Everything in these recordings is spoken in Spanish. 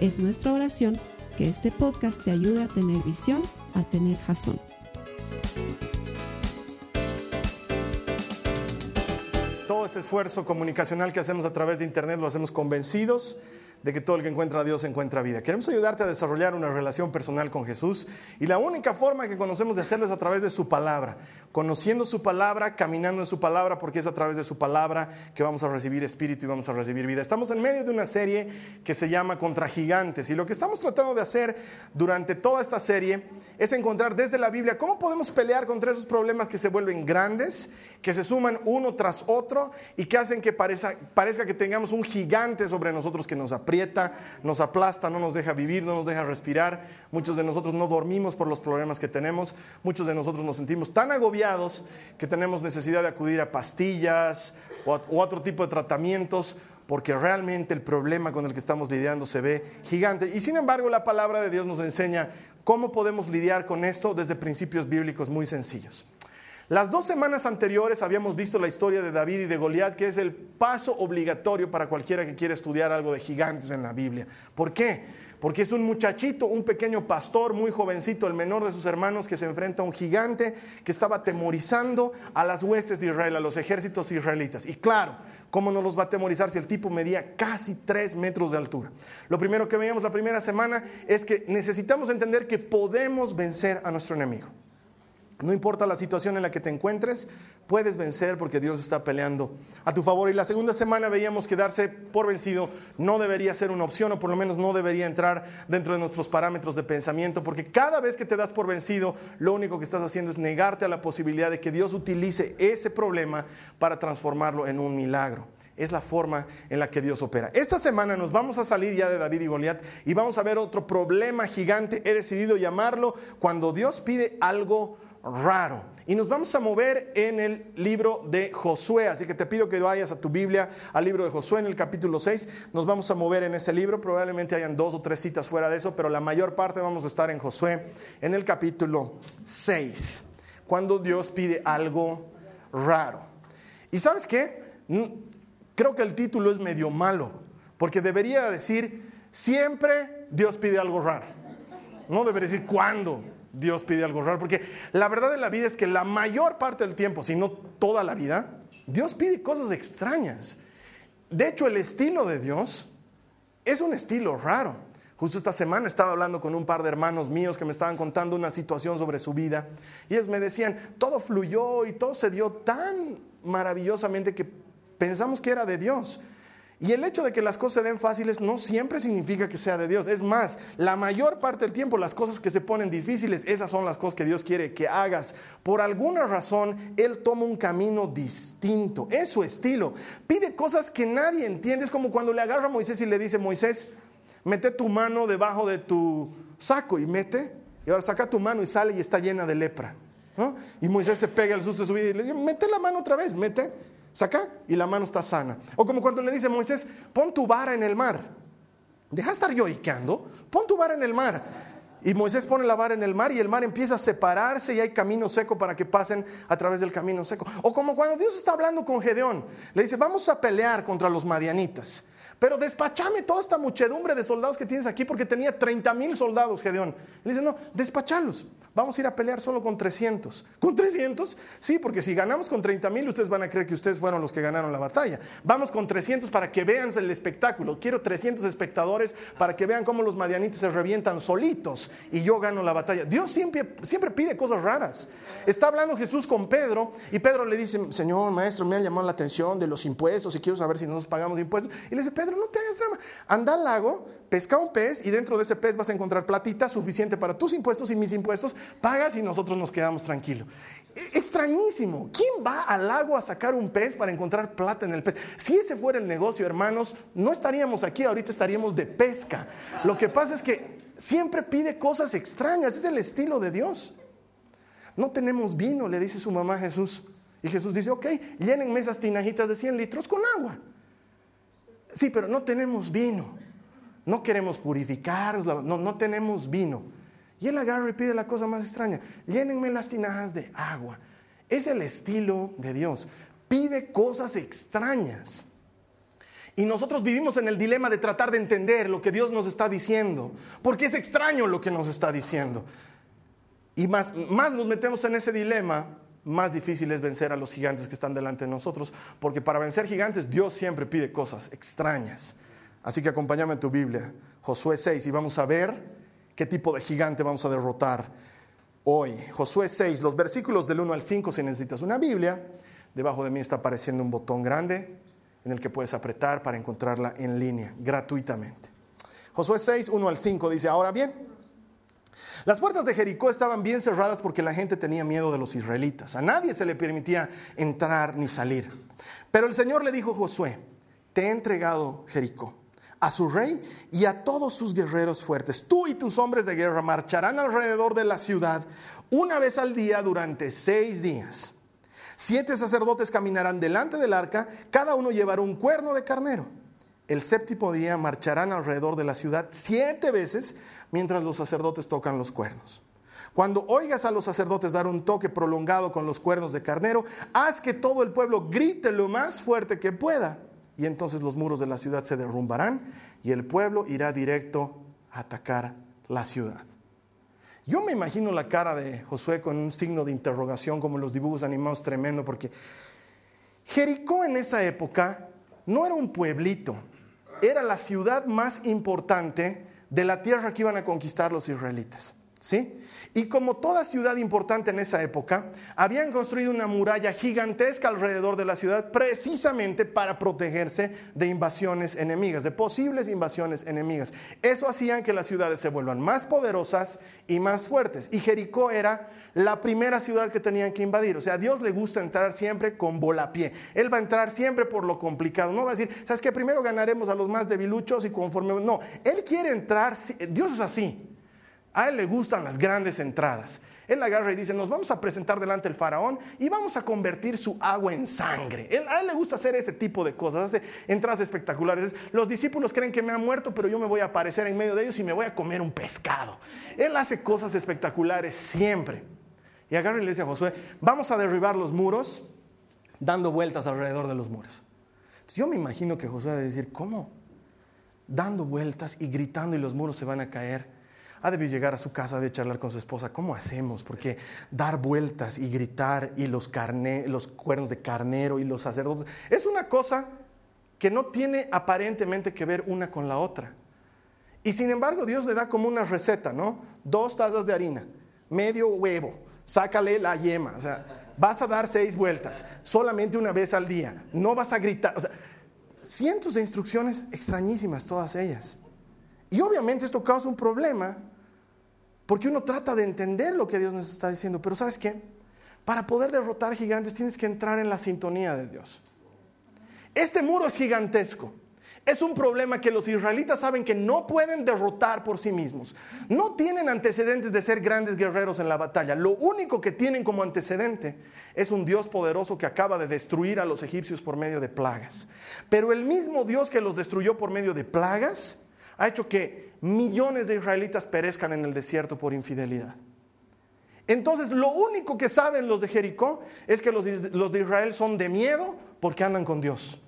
Es nuestra oración que este podcast te ayude a tener visión, a tener jazón. Todo este esfuerzo comunicacional que hacemos a través de Internet lo hacemos convencidos de que todo el que encuentra a Dios encuentra vida. Queremos ayudarte a desarrollar una relación personal con Jesús y la única forma que conocemos de hacerlo es a través de su palabra, conociendo su palabra, caminando en su palabra, porque es a través de su palabra que vamos a recibir espíritu y vamos a recibir vida. Estamos en medio de una serie que se llama Contra Gigantes y lo que estamos tratando de hacer durante toda esta serie es encontrar desde la Biblia cómo podemos pelear contra esos problemas que se vuelven grandes, que se suman uno tras otro y que hacen que parezca, que tengamos un gigante sobre nosotros que nos aprieta nos aplasta, no nos deja vivir, no nos deja respirar. Muchos de nosotros no dormimos por los problemas que tenemos. Muchos de nosotros nos sentimos tan agobiados que tenemos necesidad de acudir a pastillas o a, otro tipo de tratamientos porque realmente el problema con el que estamos lidiando se ve gigante. Y sin embargo, la palabra de Dios nos enseña cómo podemos lidiar con esto desde principios bíblicos muy sencillos. Las dos semanas anteriores habíamos visto la historia de David y de Goliat, que es el paso obligatorio para cualquiera que quiera estudiar algo de gigantes en la Biblia. ¿Por qué? Porque es un muchachito, un pequeño pastor, muy jovencito, el menor de sus hermanos, que se enfrenta a un gigante que estaba atemorizando a las huestes de Israel, a los ejércitos israelitas. Y claro, ¿cómo no los va a atemorizar si el tipo medía casi tres metros de altura? Lo primero que veíamos la primera semana es que necesitamos entender que podemos vencer a nuestro enemigo. No importa la situación en la que te encuentres, puedes vencer porque Dios está peleando a tu favor. Y la segunda semana veíamos que darse por vencido no debería ser una opción o por lo menos no debería entrar dentro de nuestros parámetros de pensamiento porque cada vez que te das por vencido, lo único que estás haciendo es negarte a la posibilidad de que Dios utilice ese problema para transformarlo en un milagro. Es la forma en la que Dios opera. Esta semana nos vamos a salir ya de David y Goliat y vamos a ver otro problema gigante. He decidido llamarlo cuando Dios pide algo raro. Y nos vamos a mover en el libro de Josué, así que te pido que vayas a tu Biblia, al libro de Josué en el capítulo 6. Nos vamos a mover en ese libro, probablemente hayan dos o tres citas fuera de eso, pero la mayor parte vamos a estar en Josué en el capítulo 6, cuando Dios pide algo raro. ¿Y sabes qué? Creo que el título es medio malo, porque debería decir, siempre Dios pide algo raro. No debería decir cuándo Dios pide algo raro, porque la verdad de la vida es que la mayor parte del tiempo, si no toda la vida, Dios pide cosas extrañas. De hecho, el estilo de Dios es un estilo raro. Justo esta semana estaba hablando con un par de hermanos míos que me estaban contando una situación sobre su vida y ellos me decían, todo fluyó y todo se dio tan maravillosamente que pensamos que era de Dios. Y el hecho de que las cosas se den fáciles no siempre significa que sea de Dios. Es más, la mayor parte del tiempo las cosas que se ponen difíciles, esas son las cosas que Dios quiere que hagas. Por alguna razón, Él toma un camino distinto. Es su estilo. Pide cosas que nadie entiende. Es como cuando le agarra a Moisés y le dice, Moisés, mete tu mano debajo de tu saco y mete. Y ahora saca tu mano y sale y está llena de lepra. Y Moisés se pega el susto de su vida y le dice, mete la mano otra vez, mete saca y la mano está sana. O como cuando le dice Moisés, pon tu vara en el mar. Deja de estar lloriqueando, pon tu vara en el mar. Y Moisés pone la vara en el mar y el mar empieza a separarse y hay camino seco para que pasen a través del camino seco. O como cuando Dios está hablando con Gedeón, le dice, vamos a pelear contra los madianitas. Pero despachame toda esta muchedumbre de soldados que tienes aquí porque tenía 30 mil soldados, Gedeón. Le dice, no, despachalos. Vamos a ir a pelear solo con 300. ¿Con 300? Sí, porque si ganamos con 30 mil, ustedes van a creer que ustedes fueron los que ganaron la batalla. Vamos con 300 para que vean el espectáculo. Quiero 300 espectadores para que vean cómo los madianites se revientan solitos y yo gano la batalla. Dios siempre, siempre pide cosas raras. Está hablando Jesús con Pedro y Pedro le dice, Señor, maestro, me ha llamado la atención de los impuestos y quiero saber si nosotros pagamos impuestos. Y le dice, Pedro, no te hagas drama. Anda al lago, pesca un pez y dentro de ese pez vas a encontrar platita suficiente para tus impuestos y mis impuestos pagas y nosotros nos quedamos tranquilos. E, extrañísimo. ¿Quién va al lago a sacar un pez para encontrar plata en el pez? Si ese fuera el negocio, hermanos, no estaríamos aquí, ahorita estaríamos de pesca. Lo que pasa es que siempre pide cosas extrañas, es el estilo de Dios. No tenemos vino, le dice su mamá a Jesús. Y Jesús dice, ok, llénenme esas tinajitas de 100 litros con agua. Sí, pero no tenemos vino. No queremos purificar, no, no tenemos vino. Y él agarra y pide la cosa más extraña, llénenme las tinajas de agua. Es el estilo de Dios. Pide cosas extrañas. Y nosotros vivimos en el dilema de tratar de entender lo que Dios nos está diciendo, porque es extraño lo que nos está diciendo. Y más, más nos metemos en ese dilema, más difícil es vencer a los gigantes que están delante de nosotros, porque para vencer gigantes Dios siempre pide cosas extrañas. Así que acompáñame en tu Biblia, Josué 6, y vamos a ver qué tipo de gigante vamos a derrotar hoy. Josué 6, los versículos del 1 al 5, si necesitas una Biblia, debajo de mí está apareciendo un botón grande en el que puedes apretar para encontrarla en línea gratuitamente. Josué 6, 1 al 5 dice, ahora bien, las puertas de Jericó estaban bien cerradas porque la gente tenía miedo de los israelitas. A nadie se le permitía entrar ni salir. Pero el Señor le dijo a Josué, te he entregado Jericó a su rey y a todos sus guerreros fuertes. Tú y tus hombres de guerra marcharán alrededor de la ciudad una vez al día durante seis días. Siete sacerdotes caminarán delante del arca, cada uno llevará un cuerno de carnero. El séptimo día marcharán alrededor de la ciudad siete veces mientras los sacerdotes tocan los cuernos. Cuando oigas a los sacerdotes dar un toque prolongado con los cuernos de carnero, haz que todo el pueblo grite lo más fuerte que pueda. Y entonces los muros de la ciudad se derrumbarán y el pueblo irá directo a atacar la ciudad. Yo me imagino la cara de Josué con un signo de interrogación como en los dibujos animados tremendo, porque Jericó en esa época no era un pueblito, era la ciudad más importante de la tierra que iban a conquistar los israelitas. ¿Sí? Y como toda ciudad importante en esa época, habían construido una muralla gigantesca alrededor de la ciudad precisamente para protegerse de invasiones enemigas, de posibles invasiones enemigas. Eso hacían que las ciudades se vuelvan más poderosas y más fuertes. Y Jericó era la primera ciudad que tenían que invadir. O sea, Dios le gusta entrar siempre con volapié. Él va a entrar siempre por lo complicado. No va a decir, ¿sabes qué? Primero ganaremos a los más debiluchos y conforme... No, Él quiere entrar, Dios es así. A él le gustan las grandes entradas. Él agarra y dice, nos vamos a presentar delante del faraón y vamos a convertir su agua en sangre. a él le gusta hacer ese tipo de cosas, hace entradas espectaculares. Los discípulos creen que me han muerto, pero yo me voy a aparecer en medio de ellos y me voy a comer un pescado. Él hace cosas espectaculares siempre. Y agarra y le dice a Josué, vamos a derribar los muros dando vueltas alrededor de los muros. Yo me imagino que Josué debe decir, ¿cómo? Dando vueltas y gritando y los muros se van a caer ha debido llegar a su casa, de charlar con su esposa, ¿cómo hacemos? Porque dar vueltas y gritar y los, los cuernos de carnero y los sacerdotes, es una cosa que no tiene aparentemente que ver una con la otra. Y sin embargo Dios le da como una receta, ¿no? Dos tazas de harina, medio huevo, sácale la yema, o sea, vas a dar seis vueltas, solamente una vez al día, no vas a gritar, o sea, cientos de instrucciones extrañísimas todas ellas. Y obviamente esto causa un problema porque uno trata de entender lo que Dios nos está diciendo, pero ¿sabes qué? Para poder derrotar gigantes tienes que entrar en la sintonía de Dios. Este muro es gigantesco. Es un problema que los israelitas saben que no pueden derrotar por sí mismos. No tienen antecedentes de ser grandes guerreros en la batalla. Lo único que tienen como antecedente es un Dios poderoso que acaba de destruir a los egipcios por medio de plagas. Pero el mismo Dios que los destruyó por medio de plagas ha hecho que millones de israelitas perezcan en el desierto por infidelidad. Entonces, lo único que saben los de Jericó es que los de Israel son de miedo porque andan con Dios.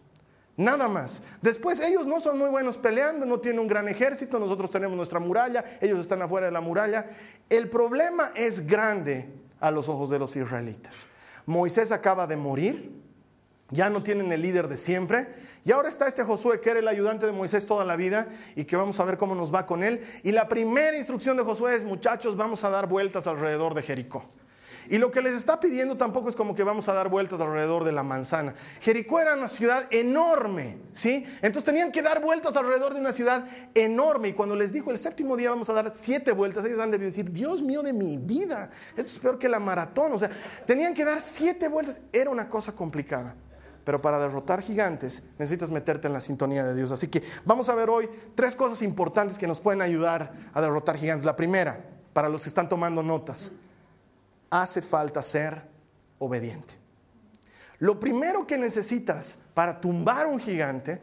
Nada más. Después ellos no son muy buenos peleando, no tienen un gran ejército, nosotros tenemos nuestra muralla, ellos están afuera de la muralla. El problema es grande a los ojos de los israelitas. Moisés acaba de morir, ya no tienen el líder de siempre. Y ahora está este Josué, que era el ayudante de Moisés toda la vida y que vamos a ver cómo nos va con él. Y la primera instrucción de Josué es, muchachos, vamos a dar vueltas alrededor de Jericó. Y lo que les está pidiendo tampoco es como que vamos a dar vueltas alrededor de la manzana. Jericó era una ciudad enorme, ¿sí? Entonces tenían que dar vueltas alrededor de una ciudad enorme. Y cuando les dijo el séptimo día vamos a dar siete vueltas, ellos han de decir, Dios mío de mi vida, esto es peor que la maratón. O sea, tenían que dar siete vueltas. Era una cosa complicada. Pero para derrotar gigantes necesitas meterte en la sintonía de Dios. Así que vamos a ver hoy tres cosas importantes que nos pueden ayudar a derrotar gigantes. La primera, para los que están tomando notas, hace falta ser obediente. Lo primero que necesitas para tumbar un gigante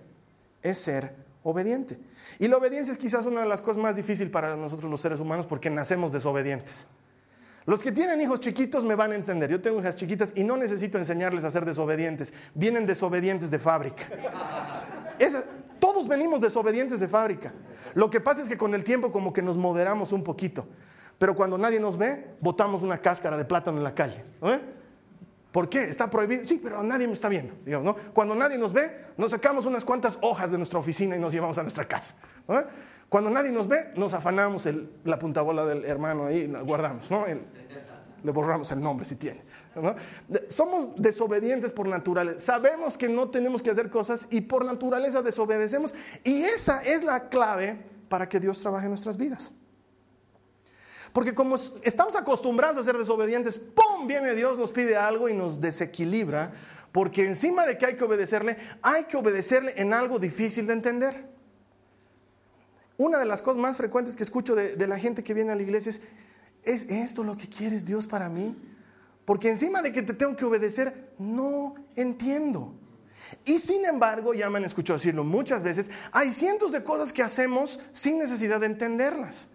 es ser obediente. Y la obediencia es quizás una de las cosas más difíciles para nosotros los seres humanos porque nacemos desobedientes. Los que tienen hijos chiquitos me van a entender. Yo tengo hijas chiquitas y no necesito enseñarles a ser desobedientes. Vienen desobedientes de fábrica. todos venimos desobedientes de fábrica. Lo que pasa es que con el tiempo como que nos moderamos un poquito. Pero cuando nadie nos ve, botamos una cáscara de plátano en la calle. ¿eh? ¿Por qué? ¿Está prohibido? Sí, pero nadie me está viendo. Cuando nadie nos ve, nos sacamos unas cuantas hojas de nuestra oficina y nos llevamos a nuestra casa. Cuando nadie nos ve, nos afanamos la puntabola del hermano ahí, guardamos, ¿no? le borramos el nombre si tiene. Somos desobedientes por naturaleza. Sabemos que no tenemos que hacer cosas y por naturaleza desobedecemos. Y esa es la clave para que Dios trabaje en nuestras vidas. Porque como estamos acostumbrados a ser desobedientes, ¡pum! Viene Dios, nos pide algo y nos desequilibra. Porque encima de que hay que obedecerle, hay que obedecerle en algo difícil de entender. Una de las cosas más frecuentes que escucho de, la gente que viene a la iglesia es, ¿es esto lo que quieres Dios para mí? Porque encima de que te tengo que obedecer, no entiendo. Y sin embargo, ya me han escuchado decirlo muchas veces, hay cientos de cosas que hacemos sin necesidad de entenderlas.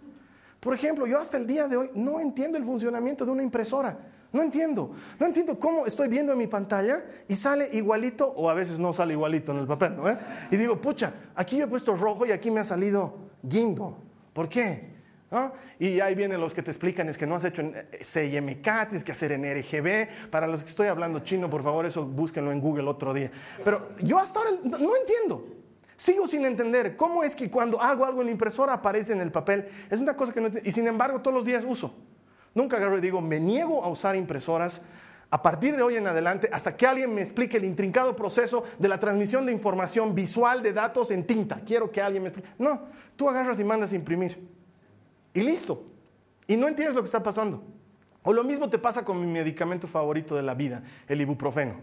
Por ejemplo, yo hasta el día de hoy no entiendo el funcionamiento de una impresora. No entiendo. No entiendo cómo estoy viendo en mi pantalla y sale igualito o a veces no sale igualito en el papel. ¿no? Y digo, pucha, aquí yo he puesto rojo y aquí me ha salido guindo. ¿Por qué? Y ahí vienen los que te explican, es que no has hecho en CIMK, tienes que hacer en RGB. Para los que estoy hablando chino, por favor, eso búsquenlo en Google otro día. Pero yo hasta ahora no entiendo. Sigo sin entender cómo es que cuando hago algo en la impresora aparece en el papel. Es una cosa que no entiendo. Y sin embargo, todos los días uso. Nunca agarro y digo, me niego a usar impresoras a partir de hoy en adelante hasta que alguien me explique el intrincado proceso de la transmisión de información visual de datos en tinta. Quiero que alguien me explique. No, tú agarras y mandas a imprimir. Y listo. Y no entiendes lo que está pasando. O lo mismo te pasa con mi medicamento favorito de la vida, el ibuprofeno.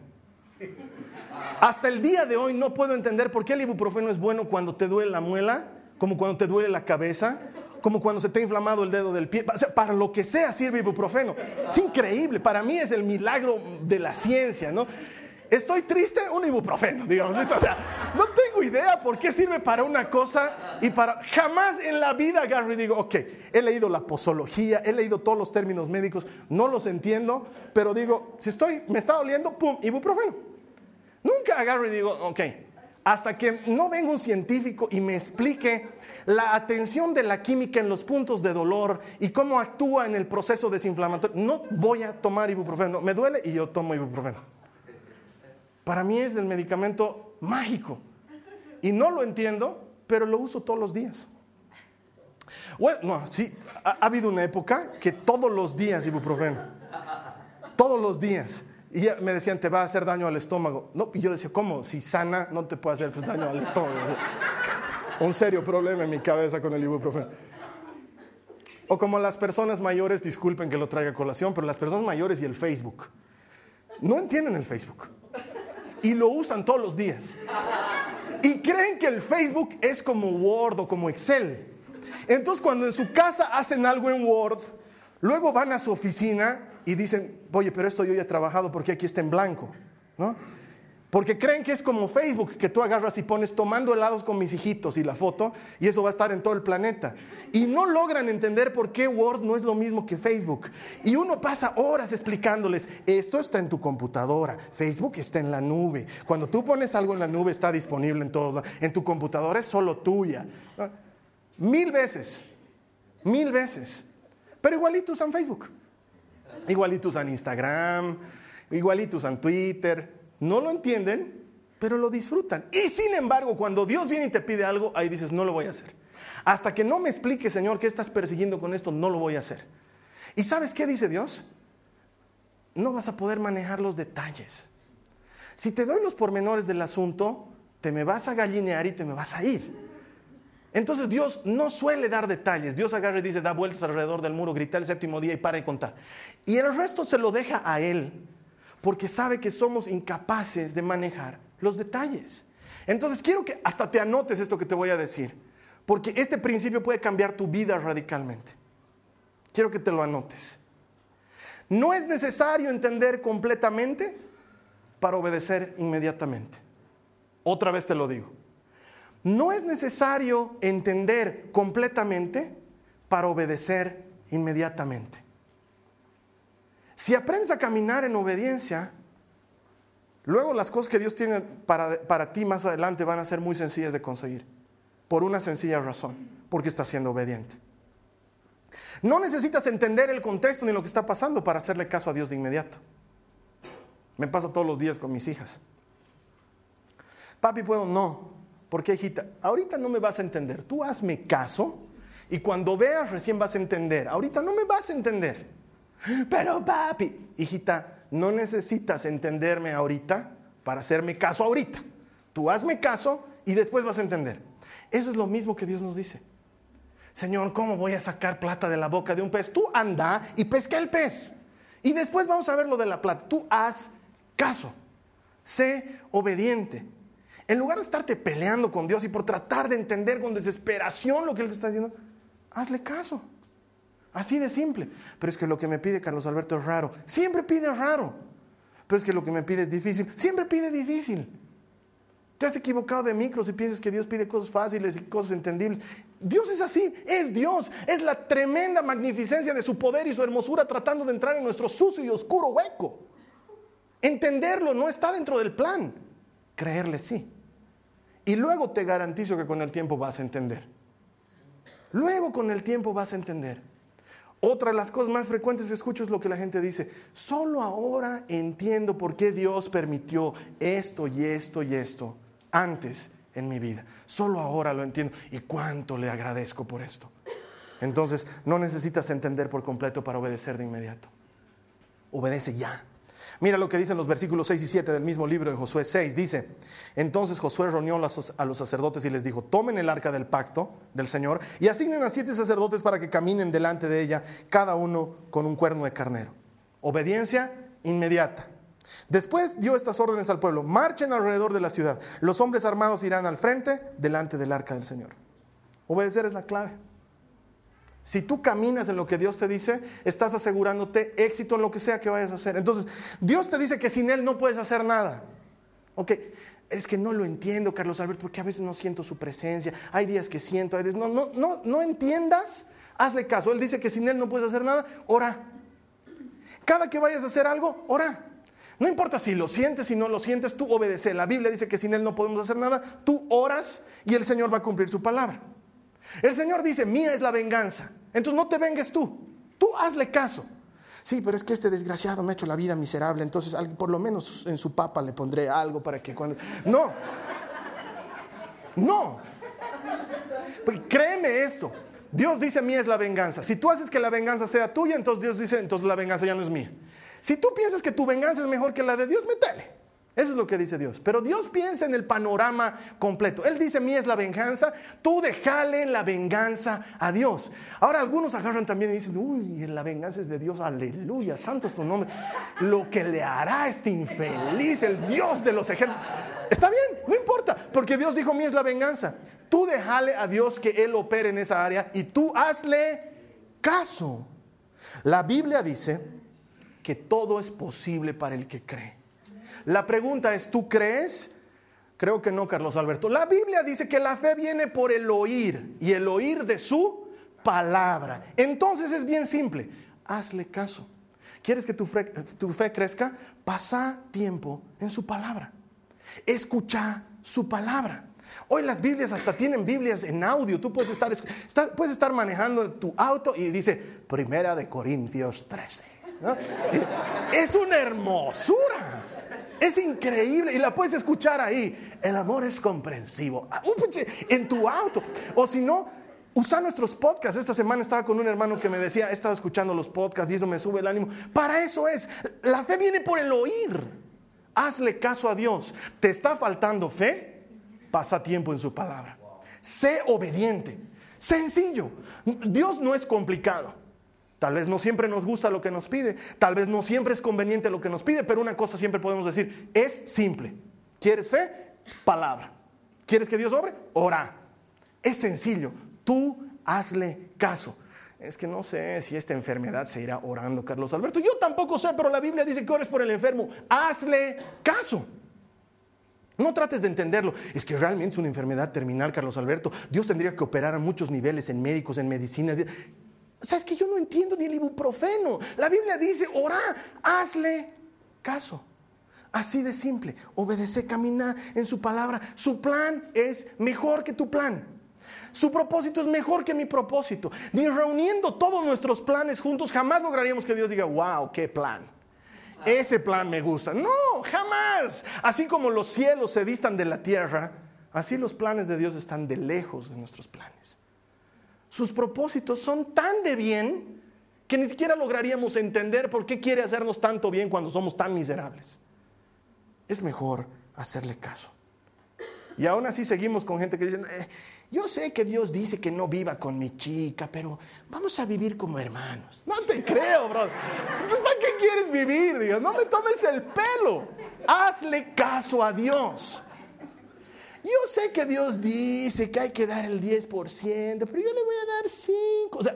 Hasta el día de hoy no puedo entender por qué el ibuprofeno es bueno cuando te duele la muela, como cuando te duele la cabeza, como cuando se te ha inflamado el dedo del pie. para lo que sea sirve ibuprofeno. Es increíble. Para mí es el milagro de la ciencia, ¿no? Estoy triste, un ibuprofeno, digamos. O sea, no tengo idea por qué sirve para una cosa y para... Jamás en la vida agarro y digo, ok, he leído la posología, he leído todos los términos médicos, no los entiendo, pero digo, si estoy, me está doliendo, pum, ibuprofeno. Nunca agarro y digo, ok, hasta que no venga un científico y me explique la atención de la química en los puntos de dolor y cómo actúa en el proceso desinflamatorio, no voy a tomar ibuprofeno. Me duele y yo tomo ibuprofeno. Para mí es el medicamento mágico. Y no lo entiendo, pero lo uso todos los días. Bueno, no, sí, ha, ha habido una época que todos los días ibuprofeno. Todos los días. Y me decían, te va a hacer daño al estómago. No, y yo decía, ¿cómo? Si sana, no te puede hacer pues, daño al estómago. Un serio problema en mi cabeza con el ibuprofeno. O como las personas mayores, disculpen que lo traiga a colación, pero las personas mayores y el Facebook. No entienden el Facebook. Y lo usan todos los días. Y creen que el Facebook es como Word o como Excel. Entonces cuando en su casa hacen algo en Word, luego van a su oficina y dicen, oye, pero esto yo ya he trabajado porque aquí está en blanco, ¿no? Porque creen que es como Facebook, que tú agarras y pones tomando helados con mis hijitos y la foto, y eso va a estar en todo el planeta. Y no logran entender por qué Word no es lo mismo que Facebook. Y uno pasa horas explicándoles, esto está en tu computadora, Facebook está en la nube. Cuando tú pones algo en la nube está disponible en todos lados. En tu computadora es solo tuya. Mil veces, mil veces. Pero igualito usan Facebook. Igualito usan Instagram, igualito usan Twitter. No lo entienden, pero lo disfrutan. Y sin embargo, cuando Dios viene y te pide algo, ahí dices, no lo voy a hacer. Hasta que no me explique, Señor, qué estás persiguiendo con esto, no lo voy a hacer. ¿Y sabes qué dice Dios? No vas a poder manejar los detalles. Si te doy los pormenores del asunto, te me vas a gallinear y te me vas a ir. Entonces Dios no suele dar detalles. Dios agarra y dice, da vueltas alrededor del muro, grita el séptimo día y para de contar. Y el resto se lo deja a Él. Porque sabe que somos incapaces de manejar los detalles. Entonces quiero que hasta te anotes esto que te voy a decir, porque este principio puede cambiar tu vida radicalmente. Quiero que te lo anotes. No es necesario entender completamente para obedecer inmediatamente. Otra vez te lo digo. No es necesario entender completamente para obedecer inmediatamente. Si aprendes a caminar en obediencia, luego las cosas que Dios tiene para, para, ti más adelante van a ser muy sencillas de conseguir. Por una sencilla razón, porque estás siendo obediente. No necesitas entender el contexto ni lo que está pasando para hacerle caso a Dios de inmediato. Me pasa todos los días con mis hijas. Papi, ¿puedo? No. ¿Por qué, hijita? Ahorita no me vas a entender. Tú hazme caso y cuando veas recién vas a entender. Ahorita no me vas a entender. Pero papi, hijita, no necesitas entenderme ahorita para hacerme caso ahorita. Tú hazme caso y después vas a entender. Eso es lo mismo que Dios nos dice. Señor, ¿cómo voy a sacar plata de la boca de un pez? Tú anda y pesca el pez. Y después vamos a ver lo de la plata. Tú haz caso. Sé obediente. En lugar de estarte peleando con Dios y por tratar de entender con desesperación lo que Él te está diciendo, hazle caso. Así de simple. Pero es que lo que me pide Carlos Alberto es raro. Siempre pide raro. Pero es que lo que me pide es difícil. Siempre pide difícil. Te has equivocado de micros y piensas que Dios pide cosas fáciles y cosas entendibles. Dios es así, es Dios. Es la tremenda magnificencia de su poder y su hermosura tratando de entrar en nuestro sucio y oscuro hueco. Entenderlo no está dentro del plan. Creerle sí. Y luego te garantizo que con el tiempo vas a entender. Luego con el tiempo vas a entender. Otra de las cosas más frecuentes que escucho es lo que la gente dice, solo ahora entiendo por qué Dios permitió esto y esto y esto antes en mi vida. Solo ahora lo entiendo y cuánto le agradezco por esto. Entonces, no necesitas entender por completo para obedecer de inmediato. Obedece ya. Mira lo que dicen los versículos 6 y 7 del mismo libro de Josué 6. Dice, entonces Josué reunió a los sacerdotes y les dijo, tomen el arca del pacto del Señor y asignen a siete sacerdotes para que caminen delante de ella, cada uno con un cuerno de carnero. Obediencia inmediata. Después dio estas órdenes al pueblo, marchen alrededor de la ciudad. Los hombres armados irán al frente delante del arca del Señor. Obedecer es la clave. Si tú caminas en lo que Dios te dice, estás asegurándote éxito en lo que sea que vayas a hacer. Entonces, Dios te dice que sin Él no puedes hacer nada. Ok, es que no lo entiendo, Carlos Alberto, porque a veces no siento su presencia. Hay días que siento, hay días... No, no, no, no entiendas, hazle caso. Él dice que sin Él no puedes hacer nada, ora. Cada que vayas a hacer algo, ora. No importa si lo sientes, si no lo sientes, tú obedece. La Biblia dice que sin Él no podemos hacer nada. Tú oras y el Señor va a cumplir su palabra. El Señor dice, mía es la venganza. Entonces no te vengues tú. Tú hazle caso. Sí, pero es que este desgraciado me ha hecho la vida miserable, entonces por lo menos en su papa le pondré algo para que cuando... No. No. Pues créeme esto. Dios dice, mía es la venganza. Si tú haces que la venganza sea tuya, entonces Dios dice, entonces la venganza ya no es mía. Si tú piensas que tu venganza es mejor que la de Dios, métele. Eso es lo que dice Dios. Pero Dios piensa en el panorama completo. Él dice, mí es la venganza, tú déjale la venganza a Dios. Ahora algunos agarran también y dicen, uy, la venganza es de Dios, aleluya, santo es tu nombre. Lo que le hará este infeliz, el Dios de los ejércitos. Está bien, no importa, porque Dios dijo, mí es la venganza. Tú déjale a Dios que Él opere en esa área y tú hazle caso. La Biblia dice que todo es posible para el que cree. La pregunta es, ¿tú crees? Creo que no, Carlos Alberto. La Biblia dice que la fe viene por el oír y el oír de su palabra. Entonces es bien simple, hazle caso. ¿Quieres que tu fe, crezca? Pasa tiempo en su palabra. Escucha su palabra. Hoy las Biblias hasta tienen Biblias en audio. Tú puedes estar, puedes estar manejando tu auto y dice Primera de Corintios 13. Es una hermosura. Es increíble y la puedes escuchar ahí. El amor es comprensivo. Ah, en tu auto. O si no, usa nuestros podcasts. Esta semana estaba con un hermano que me decía, he estado escuchando los podcasts y eso me sube el ánimo. Para eso es. La fe viene por el oír. Hazle caso a Dios. ¿Te está faltando fe? Pasa tiempo en su palabra. Sé obediente. Sencillo. Dios no es complicado. Tal vez no siempre nos gusta lo que nos pide, tal vez no siempre es conveniente lo que nos pide, pero una cosa siempre podemos decir, es simple. ¿Quieres fe? Palabra. ¿Quieres que Dios obre? Ora. Es sencillo. Tú hazle caso. Es que no sé si esta enfermedad se irá orando, Carlos Alberto. Yo tampoco sé, pero la Biblia dice que ores por el enfermo. Hazle caso. No trates de entenderlo. Es que realmente es una enfermedad terminal, Carlos Alberto. Dios tendría que operar a muchos niveles, en médicos, en medicinas. O sea, es que yo no entiendo ni el ibuprofeno. La Biblia dice, ora, hazle caso. Así de simple. Obedece, camina en su palabra. Su plan es mejor que tu plan. Su propósito es mejor que mi propósito. Ni reuniendo todos nuestros planes juntos, jamás lograríamos que Dios diga, wow, qué plan. Ese plan me gusta. No, jamás. Así como los cielos se distan de la tierra, así los planes de Dios están de lejos de nuestros planes. Sus propósitos son tan de bien que ni siquiera lograríamos entender por qué quiere hacernos tanto bien cuando somos tan miserables. Es mejor hacerle caso. Y aún así seguimos con gente que dice, eh, yo sé que Dios dice que no viva con mi chica, pero vamos a vivir como hermanos. No te creo, bro. Entonces, ¿para qué quieres vivir? Dios? No me tomes el pelo. Hazle caso a Dios. Yo sé que Dios dice que hay que dar el 10%, pero yo le voy a dar 5. O sea,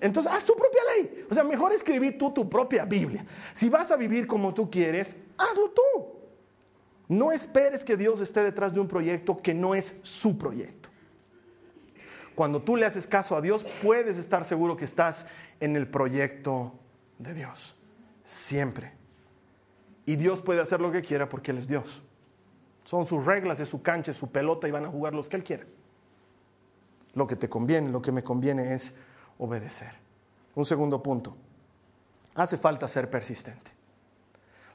entonces haz tu propia ley. O sea, mejor escribí tú tu propia Biblia. Si vas a vivir como tú quieres, hazlo tú. No esperes que Dios esté detrás de un proyecto que no es su proyecto. Cuando tú le haces caso a Dios, puedes estar seguro que estás en el proyecto de Dios. Siempre. Y Dios puede hacer lo que quiera porque Él es Dios. Son sus reglas, es su cancha, es su pelota y van a jugar los que él quiera. Lo que te conviene, lo que me conviene es obedecer. Un segundo punto. Hace falta ser persistente.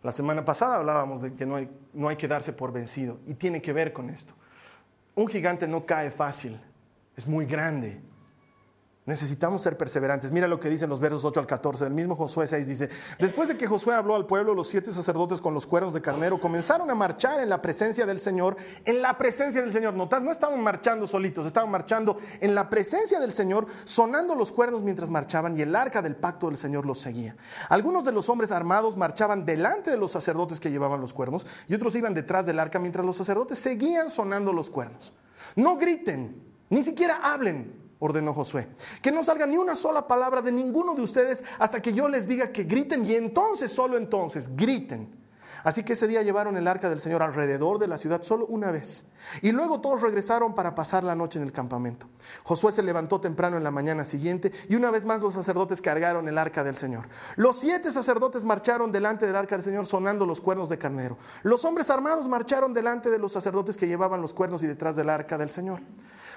La semana pasada hablábamos de que no hay, no hay que darse por vencido y tiene que ver con esto. Un gigante no cae fácil, es muy grande, Necesitamos ser perseverantes. Mira lo que dicen los versos 8 al 14. El mismo Josué 6 dice, después de que Josué habló al pueblo, los siete sacerdotes con los cuernos de carnero comenzaron a marchar en la presencia del Señor, en la presencia del Señor. Notas, no estaban marchando solitos, estaban marchando en la presencia del Señor, sonando los cuernos mientras marchaban y el arca del pacto del Señor los seguía. Algunos de los hombres armados marchaban delante de los sacerdotes que llevaban los cuernos y otros iban detrás del arca mientras los sacerdotes seguían sonando los cuernos. No griten, ni siquiera hablen ordenó Josué. Que no salga ni una sola palabra de ninguno de ustedes hasta que yo les diga que griten y entonces, solo entonces, griten. Así que ese día llevaron el arca del Señor alrededor de la ciudad solo una vez. Y luego todos regresaron para pasar la noche en el campamento. Josué se levantó temprano en la mañana siguiente y una vez más los sacerdotes cargaron el arca del Señor. Los siete sacerdotes marcharon delante del arca del Señor sonando los cuernos de carnero. Los hombres armados marcharon delante de los sacerdotes que llevaban los cuernos y detrás del arca del Señor.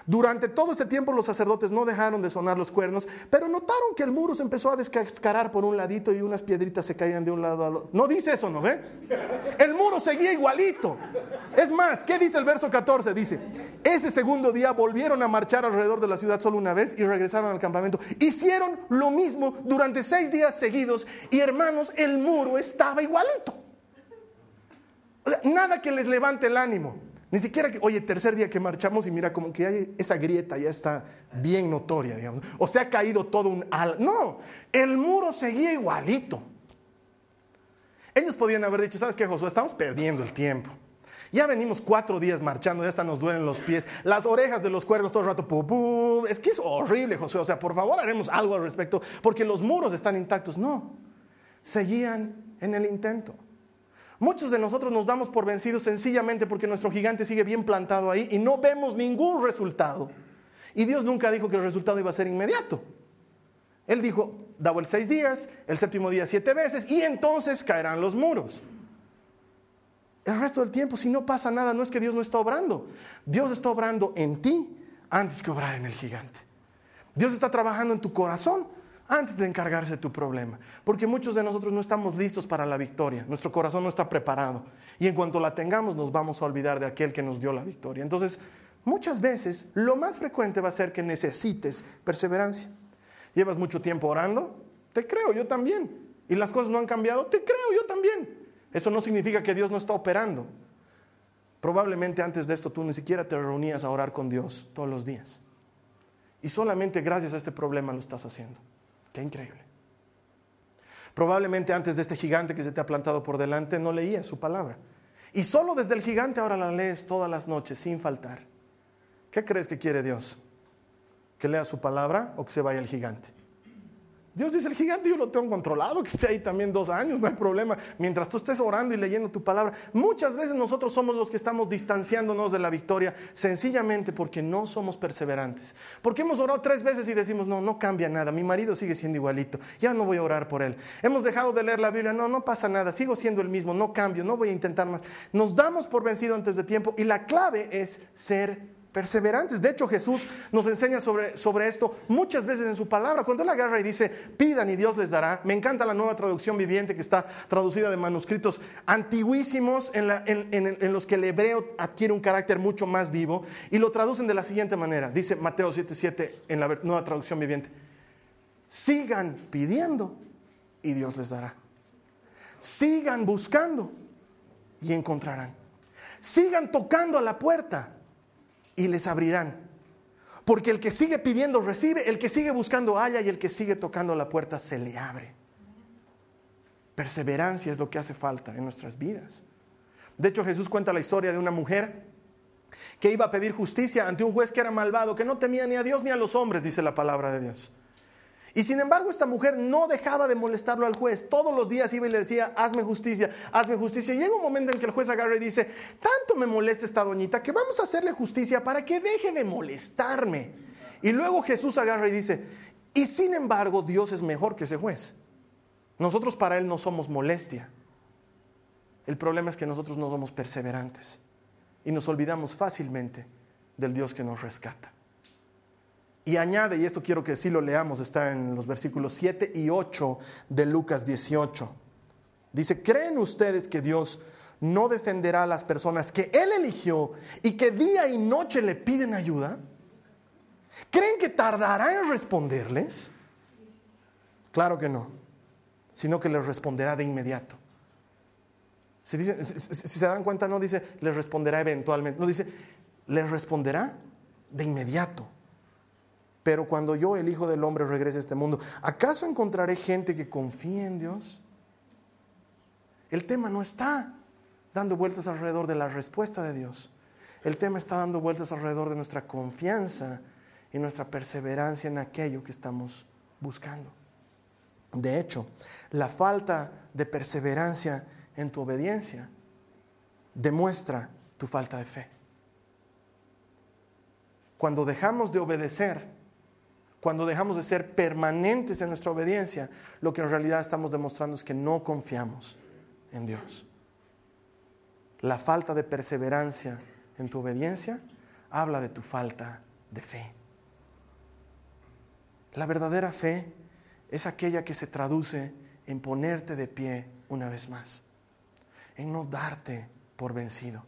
Durante todo ese tiempo los sacerdotes no dejaron de sonar los cuernos, pero notaron que el muro se empezó a descascarar por un ladito y unas piedritas se caían de un lado al otro. No dice eso, ¿no ve? El muro seguía igualito. Es más, ¿qué dice el verso 14? Dice, ese segundo día volvieron a marchar alrededor de la ciudad solo una vez y regresaron al campamento. Hicieron lo mismo durante seis días seguidos y hermanos, el muro estaba igualito. nada que les levante el ánimo. Ni siquiera que, oye, tercer día que marchamos y mira como que hay esa grieta ya está bien notoria, digamos. O se ha caído todo un ala. No, el muro seguía igualito. Ellos podían haber dicho, ¿sabes qué, Josué? Estamos perdiendo el tiempo. Ya venimos cuatro días marchando, ya hasta nos duelen los pies, las orejas de los cuernos todo el rato. Es que es horrible, Josué. O sea, por favor, haremos algo al respecto, porque los muros están intactos. No, seguían en el intento. Muchos de nosotros nos damos por vencidos sencillamente porque nuestro gigante sigue bien plantado ahí y no vemos ningún resultado. Y Dios nunca dijo que el resultado iba a ser inmediato. Él dijo, dado el seis días, el séptimo día siete veces y entonces caerán los muros. El resto del tiempo, si no pasa nada, no es que Dios no está obrando. Dios está obrando en ti antes que obrar en el gigante. Dios está trabajando en tu corazón antes de encargarse de tu problema. Porque muchos de nosotros no estamos listos para la victoria. Nuestro corazón no está preparado. Y en cuanto la tengamos nos vamos a olvidar de aquel que nos dio la victoria. Entonces, muchas veces lo más frecuente va a ser que necesites perseverancia. ¿Llevas mucho tiempo orando? Te creo, yo también. ¿Y las cosas no han cambiado? Te creo, yo también. Eso no significa que Dios no está operando. Probablemente antes de esto tú ni siquiera te reunías a orar con Dios todos los días. Y solamente gracias a este problema lo estás haciendo. Qué increíble. Probablemente antes de este gigante que se te ha plantado por delante no leías su palabra. Y solo desde el gigante ahora la lees todas las noches sin faltar. ¿Qué crees que quiere Dios? ¿Que lea su palabra o que se vaya el gigante? Dios dice, el gigante yo lo tengo controlado, que esté ahí también dos años, no hay problema. Mientras tú estés orando y leyendo tu palabra, muchas veces nosotros somos los que estamos distanciándonos de la victoria, sencillamente porque no somos perseverantes. Porque hemos orado tres veces y decimos, no, no cambia nada, mi marido sigue siendo igualito, ya no voy a orar por él. Hemos dejado de leer la Biblia, no, no pasa nada, sigo siendo el mismo, no cambio, no voy a intentar más. Nos damos por vencido antes de tiempo y la clave es ser perseverantes. De hecho, Jesús nos enseña sobre, sobre esto muchas veces en su palabra. Cuando él agarra y dice, pidan y Dios les dará. Me encanta la nueva traducción viviente que está traducida de manuscritos antiguísimos en, en los que el hebreo adquiere un carácter mucho más vivo y lo traducen de la siguiente manera. Dice Mateo 7:7 en la nueva traducción viviente. Sigan pidiendo y Dios les dará. Sigan buscando y encontrarán. Sigan tocando a la puerta y les abrirán. Porque el que sigue pidiendo recibe, el que sigue buscando halla y el que sigue tocando la puerta se le abre. Perseverancia es lo que hace falta en nuestras vidas. De hecho, Jesús cuenta la historia de una mujer que iba a pedir justicia ante un juez que era malvado, que no temía ni a Dios ni a los hombres, dice la palabra de Dios. Y sin embargo, esta mujer no dejaba de molestarlo al juez. Todos los días iba y le decía, hazme justicia, hazme justicia. Y llega un momento en que el juez agarra y dice, tanto me molesta esta doñita que vamos a hacerle justicia para que deje de molestarme. Y luego Jesús agarra y dice, y sin embargo, Dios es mejor que ese juez. Nosotros para Él no somos molestia. El problema es que nosotros no somos perseverantes y nos olvidamos fácilmente del Dios que nos rescata. Y añade, y esto quiero que sí lo leamos, está en los versículos 7 y 8 de Lucas 18. Dice, ¿creen ustedes que Dios no defenderá a las personas que Él eligió y que día y noche le piden ayuda? ¿Creen que tardará en responderles? Claro que no, sino que les responderá de inmediato. Si, si se dan cuenta, no dice, les responderá eventualmente, no dice, les responderá de inmediato. Pero cuando yo, el Hijo del Hombre, regrese a este mundo, ¿acaso encontraré gente que confíe en Dios? El tema no está dando vueltas alrededor de la respuesta de Dios. El tema está dando vueltas alrededor de nuestra confianza y nuestra perseverancia en aquello que estamos buscando. De hecho, la falta de perseverancia en tu obediencia demuestra tu falta de fe. Cuando dejamos de obedecer, cuando dejamos de ser permanentes en nuestra obediencia, lo que en realidad estamos demostrando es que no confiamos en Dios. La falta de perseverancia en tu obediencia habla de tu falta de fe. La verdadera fe es aquella que se traduce en ponerte de pie una vez más, en no darte por vencido,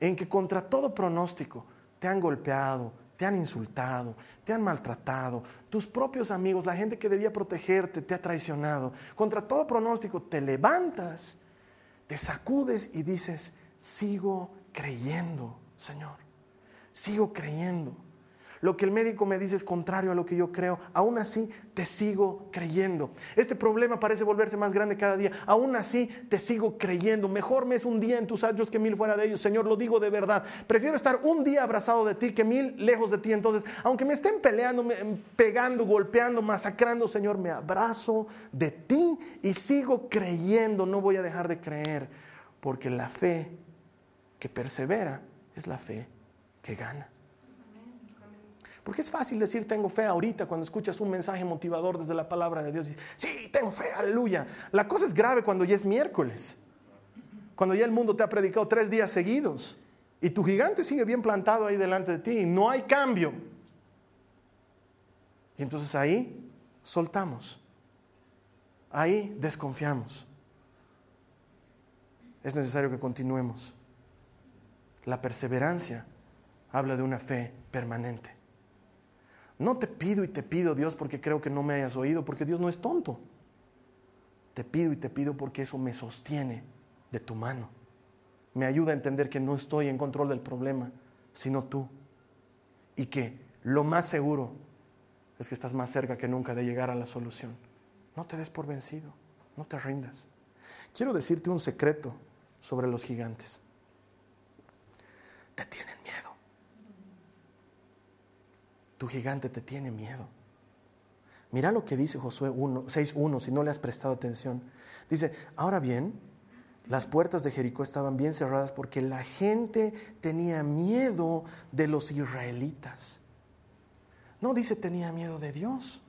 en que contra todo pronóstico te han golpeado, te han insultado, te han maltratado, tus propios amigos, la gente que debía protegerte, te ha traicionado. Contra todo pronóstico te levantas, te sacudes y dices, sigo creyendo, Señor, sigo creyendo lo que el médico me dice es contrario a lo que yo creo, aún así te sigo creyendo. Este problema parece volverse más grande cada día, aún así te sigo creyendo. Mejor me es un día en tus años que mil fuera de ellos, Señor, lo digo de verdad. Prefiero estar un día abrazado de ti que mil lejos de ti. Entonces, aunque me estén peleando, pegando, golpeando, masacrando, Señor, me abrazo de ti y sigo creyendo. No voy a dejar de creer, porque la fe que persevera es la fe que gana. Porque es fácil decir tengo fe ahorita cuando escuchas un mensaje motivador desde la palabra de Dios. Y, sí, tengo fe, aleluya. La cosa es grave cuando ya es miércoles. Cuando ya el mundo te ha predicado tres días seguidos. Y tu gigante sigue bien plantado ahí delante de ti. Y no hay cambio. Y entonces ahí soltamos. Ahí desconfiamos. Es necesario que continuemos. La perseverancia habla de una fe permanente. No te pido y te pido, Dios, porque creo que no me hayas oído, porque Dios no es tonto. Te pido y te pido porque eso me sostiene de tu mano. Me ayuda a entender que no estoy en control del problema, sino tú. Y que lo más seguro es que estás más cerca que nunca de llegar a la solución. No te des por vencido, no te rindas. Quiero decirte un secreto sobre los gigantes. Te tienen miedo. Tu gigante te tiene miedo. Mira lo que dice Josué 6.1, si no le has prestado atención. Dice, ahora bien, las puertas de Jericó estaban bien cerradas porque la gente tenía miedo de los israelitas. No dice tenía miedo de Dios,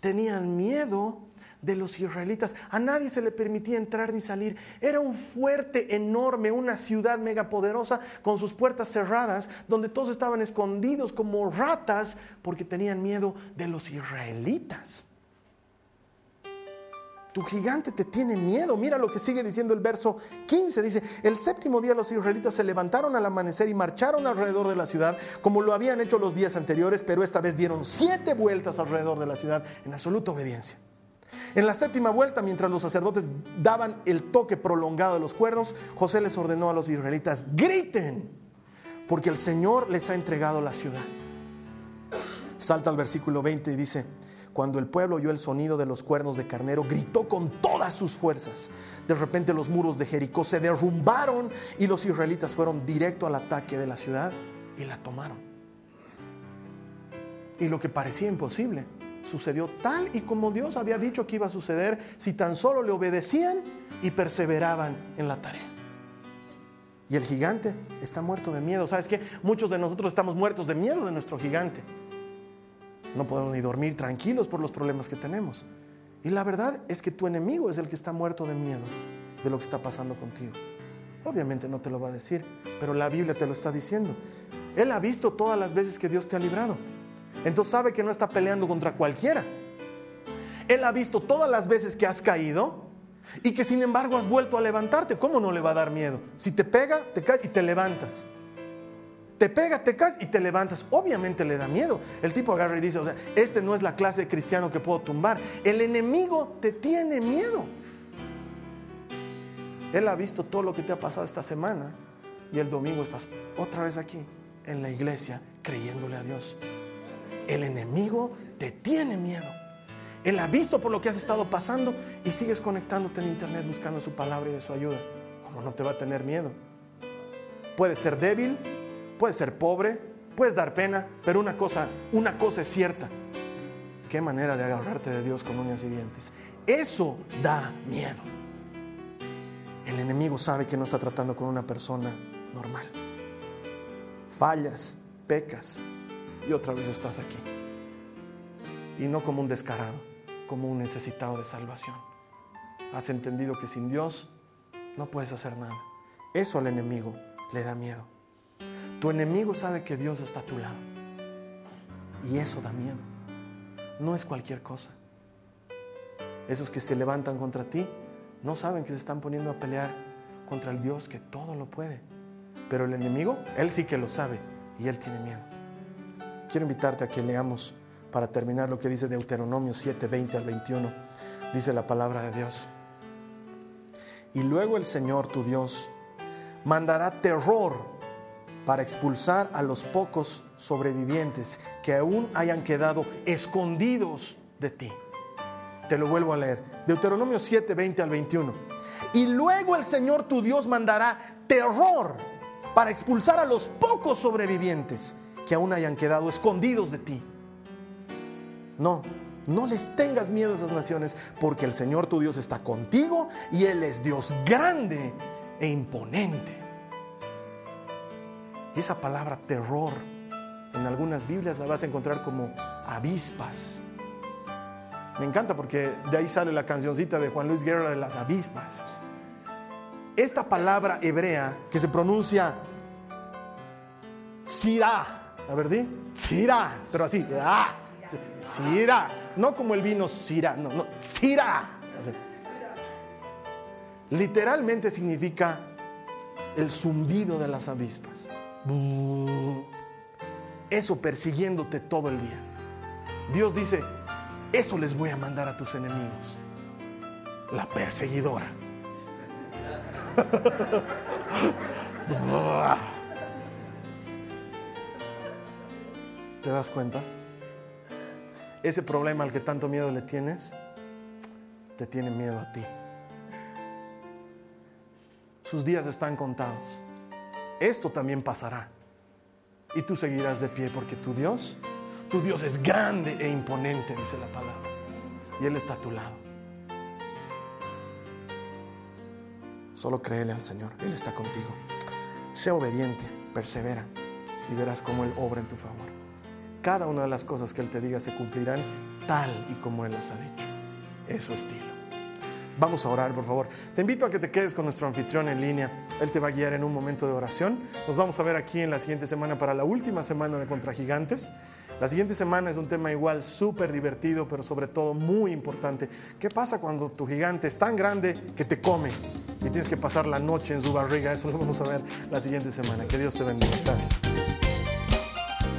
tenían miedo de los israelitas. A nadie se le permitía entrar ni salir. Era un fuerte enorme, una ciudad megapoderosa con sus puertas cerradas, donde todos estaban escondidos como ratas porque tenían miedo de los israelitas. Tu gigante te tiene miedo. Mira lo que sigue diciendo el verso 15. Dice, el séptimo día los israelitas se levantaron al amanecer y marcharon alrededor de la ciudad como lo habían hecho los días anteriores, pero esta vez dieron siete vueltas alrededor de la ciudad en absoluta obediencia. En la séptima vuelta, mientras los sacerdotes daban el toque prolongado de los cuernos, José les ordenó a los israelitas, griten, porque el Señor les ha entregado la ciudad. Salta al versículo 20 y dice, cuando el pueblo oyó el sonido de los cuernos de carnero, gritó con todas sus fuerzas. De repente los muros de Jericó se derrumbaron y los israelitas fueron directo al ataque de la ciudad y la tomaron. Y lo que parecía imposible sucedió tal y como Dios había dicho que iba a suceder si tan solo le obedecían y perseveraban en la tarea. Y el gigante está muerto de miedo. ¿Sabes qué? Muchos de nosotros estamos muertos de miedo de nuestro gigante. No podemos ni dormir tranquilos por los problemas que tenemos. Y la verdad es que tu enemigo es el que está muerto de miedo de lo que está pasando contigo. Obviamente no te lo va a decir, pero la Biblia te lo está diciendo. Él ha visto todas las veces que Dios te ha librado. Entonces sabe que no está peleando contra cualquiera. Él ha visto todas las veces que has caído y que sin embargo has vuelto a levantarte. ¿Cómo no le va a dar miedo? Si te pega, te caes y te levantas te pega, te caes y te levantas. Obviamente le da miedo. El tipo agarra y dice, o sea, este no es la clase de cristiano que puedo tumbar. El enemigo te tiene miedo. Él ha visto todo lo que te ha pasado esta semana y el domingo estás otra vez aquí en la iglesia creyéndole a Dios. El enemigo te tiene miedo. Él ha visto por lo que has estado pasando y sigues conectándote en internet buscando su palabra y de su ayuda. ¿Cómo no te va a tener miedo? Puede ser débil, Puedes ser pobre, puedes dar pena, pero una cosa, una cosa es cierta. Qué manera de agarrarte de Dios con uñas y dientes. Eso da miedo. El enemigo sabe que no está tratando con una persona normal. Fallas, pecas y otra vez estás aquí. Y no como un descarado, como un necesitado de salvación. Has entendido que sin Dios no puedes hacer nada. Eso al enemigo le da miedo. Tu enemigo sabe que Dios está a tu lado. Y eso da miedo. No es cualquier cosa. Esos que se levantan contra ti no saben que se están poniendo a pelear contra el Dios que todo lo puede. Pero el enemigo, él sí que lo sabe y él tiene miedo. Quiero invitarte a que leamos para terminar lo que dice Deuteronomio 7, 20 al 21. Dice la palabra de Dios. Y luego el Señor tu Dios mandará terror para expulsar a los pocos sobrevivientes que aún hayan quedado escondidos de ti. Te lo vuelvo a leer. Deuteronomio 7, 20 al 21. Y luego el Señor tu Dios mandará terror para expulsar a los pocos sobrevivientes que aún hayan quedado escondidos de ti. No, no les tengas miedo a esas naciones, porque el Señor tu Dios está contigo y Él es Dios grande e imponente. Y esa palabra terror en algunas Biblias la vas a encontrar como avispas. Me encanta porque de ahí sale la cancioncita de Juan Luis Guerra de las avispas. Esta palabra hebrea que se pronuncia Sirá, a ver, di, Sirá, pero así, ah, Sirá, no como el vino Sirá, no, no, Sirá. Literalmente significa el zumbido de las avispas. Eso persiguiéndote todo el día. Dios dice, eso les voy a mandar a tus enemigos. La perseguidora. ¿Te das cuenta? Ese problema al que tanto miedo le tienes, te tiene miedo a ti. Sus días están contados. Esto también pasará. Y tú seguirás de pie porque tu Dios, tu Dios es grande e imponente, dice la palabra. Y Él está a tu lado. Solo créele al Señor, Él está contigo. Sé obediente, persevera y verás cómo Él obra en tu favor. Cada una de las cosas que Él te diga se cumplirán tal y como Él las ha dicho. Es su estilo. Vamos a orar, por favor. Te invito a que te quedes con nuestro anfitrión en línea. Él te va a guiar en un momento de oración. Nos vamos a ver aquí en la siguiente semana para la última semana de Contra Gigantes. La siguiente semana es un tema igual súper divertido, pero sobre todo muy importante. ¿Qué pasa cuando tu gigante es tan grande que te come y tienes que pasar la noche en su barriga? Eso lo vamos a ver la siguiente semana. Que Dios te bendiga. Gracias.